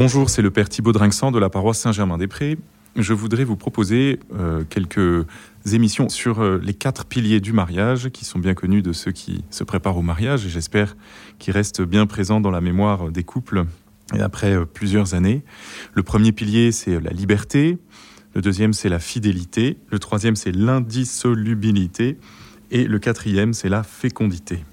Bonjour, c'est le Père Thibaut Drinxan de la paroisse Saint-Germain-des-Prés. Je voudrais vous proposer euh, quelques émissions sur euh, les quatre piliers du mariage qui sont bien connus de ceux qui se préparent au mariage et j'espère qu'ils restent bien présents dans la mémoire des couples et après euh, plusieurs années. Le premier pilier, c'est la liberté. Le deuxième, c'est la fidélité. Le troisième, c'est l'indissolubilité. Et le quatrième, c'est la fécondité.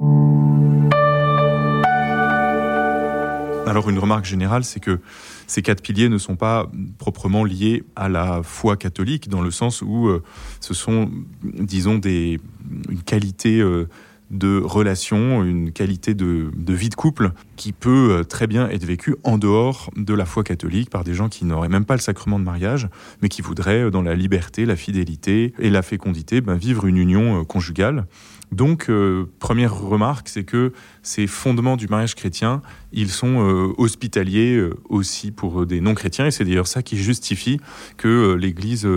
Alors une remarque générale, c'est que ces quatre piliers ne sont pas proprement liés à la foi catholique, dans le sens où euh, ce sont, disons, des, une qualité euh, de relation, une qualité de, vie de couple qui peut euh, très bien être vécue en dehors de la foi catholique par des gens qui n'auraient même pas le sacrement de mariage, mais qui voudraient, dans la liberté, la fidélité et la fécondité, ben, vivre une union conjugale. Donc, euh, première remarque, c'est que ces fondements du mariage chrétien, ils sont euh, hospitaliers euh, aussi pour des non-chrétiens, et c'est d'ailleurs ça qui justifie que l'Église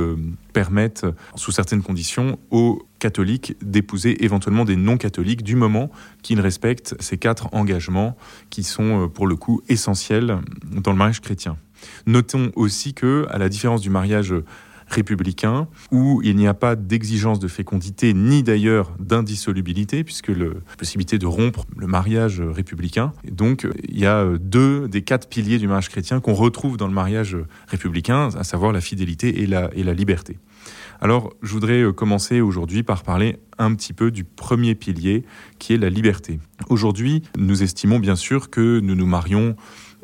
permette, sous certaines conditions, aux catholiques d'épouser éventuellement des non-catholiques du moment qu'ils respectent ces quatre engagements qui sont pour le coup essentiels dans le mariage chrétien. Notons aussi que, à la différence du mariage républicain, où il n'y a pas d'exigence de fécondité, ni d'ailleurs d'indissolubilité, puisque la possibilité de rompre le mariage républicain. donc, il y a deux des quatre piliers du mariage chrétien qu'on retrouve dans le mariage républicain, à savoir la fidélité et la liberté. Alors, je voudrais commencer aujourd'hui par parler un petit peu du premier pilier, qui est la liberté. Aujourd'hui, nous estimons bien sûr que nous nous marions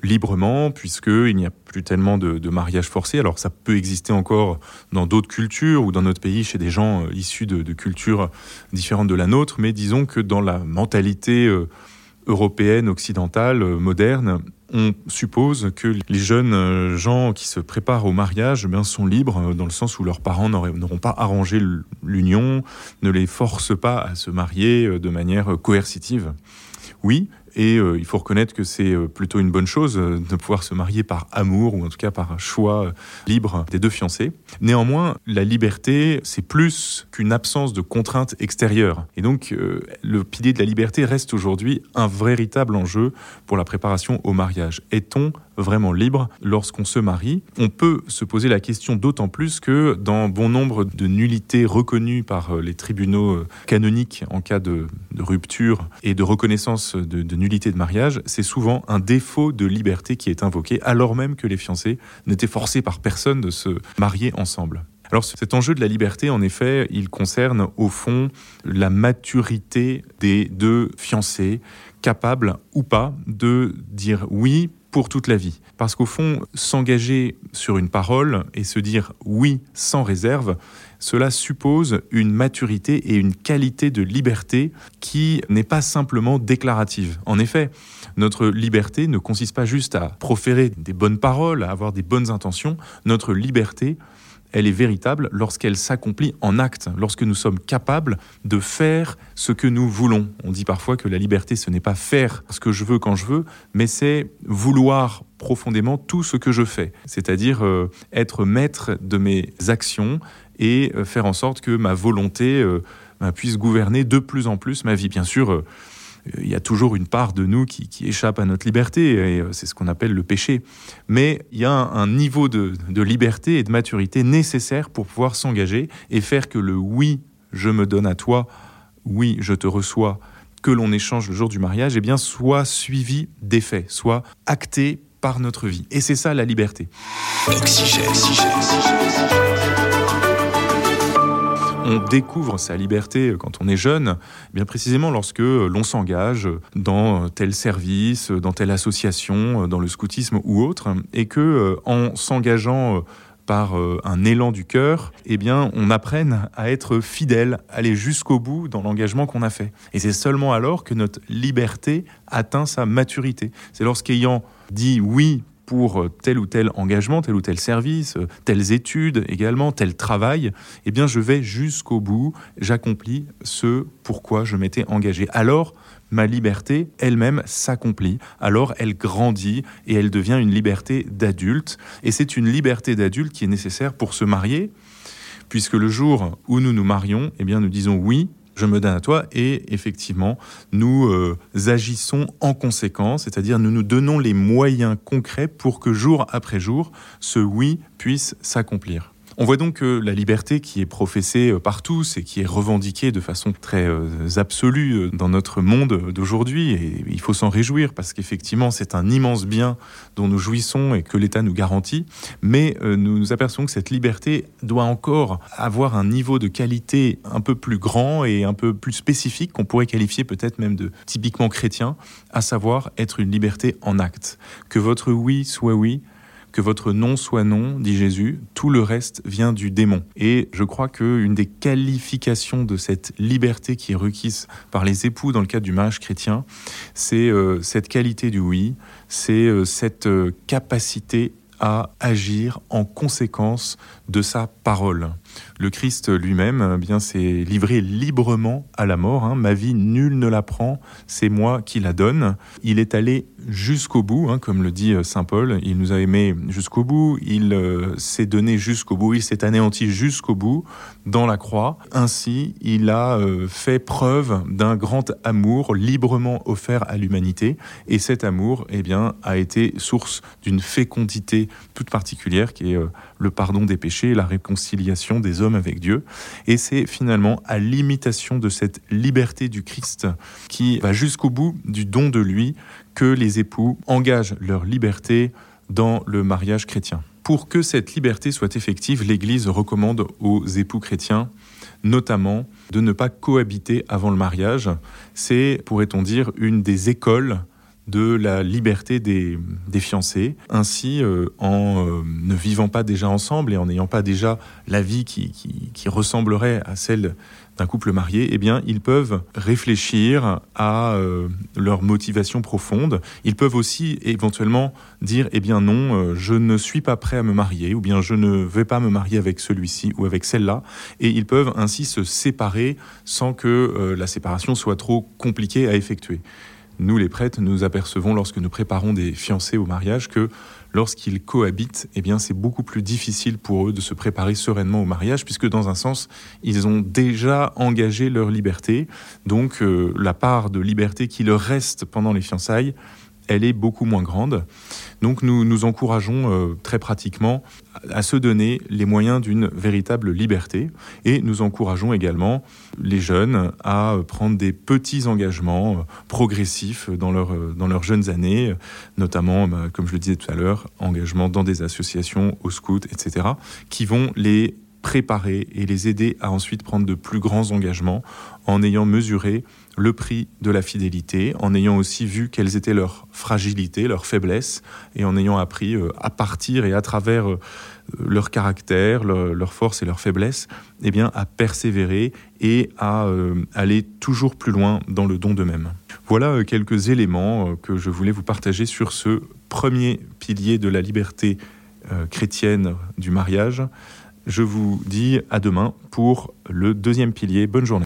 librement, puisqu'il n'y a plus tellement de, de mariage forcé. Alors ça peut exister encore dans d'autres cultures ou dans notre pays chez des gens euh, issus de, cultures différentes de la nôtre, mais disons que dans la mentalité euh, européenne, occidentale, euh, moderne, on suppose que les jeunes gens qui se préparent au mariage eh bien, sont libres dans le sens où leurs parents n'auront pas arrangé l'union, ne les forcent pas à se marier de manière coercitive. Oui, et euh, il faut reconnaître que c'est euh, plutôt une bonne chose euh, de pouvoir se marier par amour ou en tout cas par un choix libre des deux fiancés. Néanmoins, la liberté, c'est plus qu'une absence de contraintes extérieures. Et donc, le pilier de la liberté reste aujourd'hui un véritable enjeu pour la préparation au mariage. Est-on vraiment libre lorsqu'on se marie On peut se poser la question d'autant plus que dans bon nombre de nullités reconnues par les tribunaux canoniques en cas de, de rupture et de reconnaissance de, de nullité de mariage, c'est souvent un défaut de liberté qui est invoqué, alors même que les fiancés n'étaient forcés par personne de se marier ensemble. Alors cet enjeu de la liberté, en effet, il concerne au fond la maturité des deux fiancés, capables ou pas de dire oui pour toute la vie. Parce qu'au fond, s'engager sur une parole et se dire oui sans réserve, cela suppose une maturité et une qualité de liberté qui n'est pas simplement déclarative. En effet, notre liberté ne consiste pas juste à proférer des bonnes paroles, à avoir des bonnes intentions. Notre liberté, elle est véritable lorsqu'elle s'accomplit en acte, lorsque nous sommes capables de faire ce que nous voulons. On dit parfois que la liberté, ce n'est pas faire ce que je veux quand je veux, mais c'est vouloir profondément tout ce que je fais, c'est-à-dire euh, être maître de mes actions et euh, faire en sorte que ma volonté euh, puisse gouverner de plus en plus ma vie. Bien sûr, il y a toujours une part de nous qui, échappe à notre liberté, et c'est ce qu'on appelle le péché. Mais il y a un, niveau de, liberté et de maturité nécessaire pour pouvoir s'engager et faire que le oui, je me donne à toi, oui, je te reçois, que l'on échange le jour du mariage, eh bien, soit suivi des faits, soit acté par notre vie. Et c'est ça la liberté. On découvre sa liberté quand on est jeune, bien précisément lorsque l'on s'engage dans tel service, dans telle association, dans le scoutisme ou autre, et que euh, en s'engageant euh, par euh, un élan du cœur, eh bien, on apprenne à être fidèle, aller jusqu'au bout dans l'engagement qu'on a fait. Et c'est seulement alors que notre liberté atteint sa maturité. C'est lorsqu'ayant dit oui pour euh, tel ou tel engagement, tel ou tel service, euh, telles études également, tel travail, eh bien je vais jusqu'au bout, j'accomplis ce pourquoi je m'étais engagé. Alors, ma liberté elle-même s'accomplit, alors elle grandit et elle devient une liberté d'adulte. Et c'est une liberté d'adulte qui est nécessaire pour se marier, puisque le jour où nous nous marions, eh bien nous disons oui je me donne à toi et effectivement, nous euh, agissons en conséquence, c'est-à-dire nous nous donnons les moyens concrets pour que jour après jour, ce oui puisse s'accomplir. On voit donc que la liberté qui est professée euh, par tous et qui est revendiquée de façon très euh, absolue euh, dans notre monde d'aujourd'hui, et il faut s'en réjouir parce qu'effectivement c'est un immense bien dont nous jouissons et que l'État nous garantit, mais nous nous apercevons que cette liberté doit encore avoir un niveau de qualité un peu plus grand et un peu plus spécifique qu'on pourrait qualifier peut-être même de typiquement chrétien, à savoir être une liberté en acte. Que votre oui soit oui, que votre non soit non, dit Jésus, tout le reste vient du démon. Et je crois qu'une des qualifications de cette liberté qui est requise par les époux dans le cadre du mariage chrétien, c'est euh, cette qualité du oui, c'est euh, cette euh, capacité à agir en conséquence de sa parole. Le Christ lui-même eh bien s'est livré librement à la mort. Hein. Ma vie, nul ne la prend, c'est moi qui la donne. Il est allé jusqu'au bout, hein, comme le dit euh, saint Paul. Il nous a aimés jusqu'au bout. Il euh, s'est donné jusqu'au bout. Il s'est anéanti jusqu'au bout dans la croix. Ainsi, il a euh, fait preuve d'un grand amour librement offert à l'humanité. Et cet amour, eh bien, a été source d'une fécondité toute particulière qui est le pardon des péchés, la réconciliation des hommes avec Dieu. Et c'est finalement à l'imitation de cette liberté du Christ qui va jusqu'au bout du don de lui que les époux engagent leur liberté dans le mariage chrétien. Pour que cette liberté soit effective, l'Église recommande aux époux chrétiens notamment de ne pas cohabiter avant le mariage. C'est, pourrait-on dire, une des écoles de la liberté des, fiancés. Ainsi, euh, en euh, ne vivant pas déjà ensemble et en n'ayant pas déjà la vie qui, ressemblerait à celle d'un couple marié, eh bien, ils peuvent réfléchir à euh, leur motivation profonde. Ils peuvent aussi éventuellement dire, eh bien non, je ne suis pas prêt à me marier, ou bien je ne vais pas me marier avec celui-ci ou avec celle-là. Et ils peuvent ainsi se séparer sans que la séparation soit trop compliquée à effectuer. Nous, les prêtres, nous apercevons lorsque nous préparons des fiancés au mariage que lorsqu'ils cohabitent, eh bien, c'est beaucoup plus difficile pour eux de se préparer sereinement au mariage, puisque dans un sens, ils ont déjà engagé leur liberté. Donc, euh, la part de liberté qui leur reste pendant les fiançailles, elle est beaucoup moins grande. Donc nous nous encourageons euh, très pratiquement à se donner les moyens d'une véritable liberté et nous encourageons également les jeunes à prendre des petits engagements euh, progressifs dans, euh, dans leurs jeunes années, notamment, comme je le disais tout à l'heure, engagement dans des associations, au scout, etc., qui vont les préparer et les aider à ensuite prendre de plus grands engagements en ayant mesuré le prix de la fidélité, en ayant aussi vu quelles étaient leurs fragilités, leurs faiblesses, et en ayant appris euh, à partir et à travers euh, leur caractère, leurs forces et leurs faiblesses, eh bien, à persévérer et à euh, aller toujours plus loin dans le don d'eux-mêmes. Voilà quelques éléments que je voulais vous partager sur ce premier pilier de la liberté chrétienne du mariage. Je vous dis à demain pour le deuxième pilier. Bonne journée.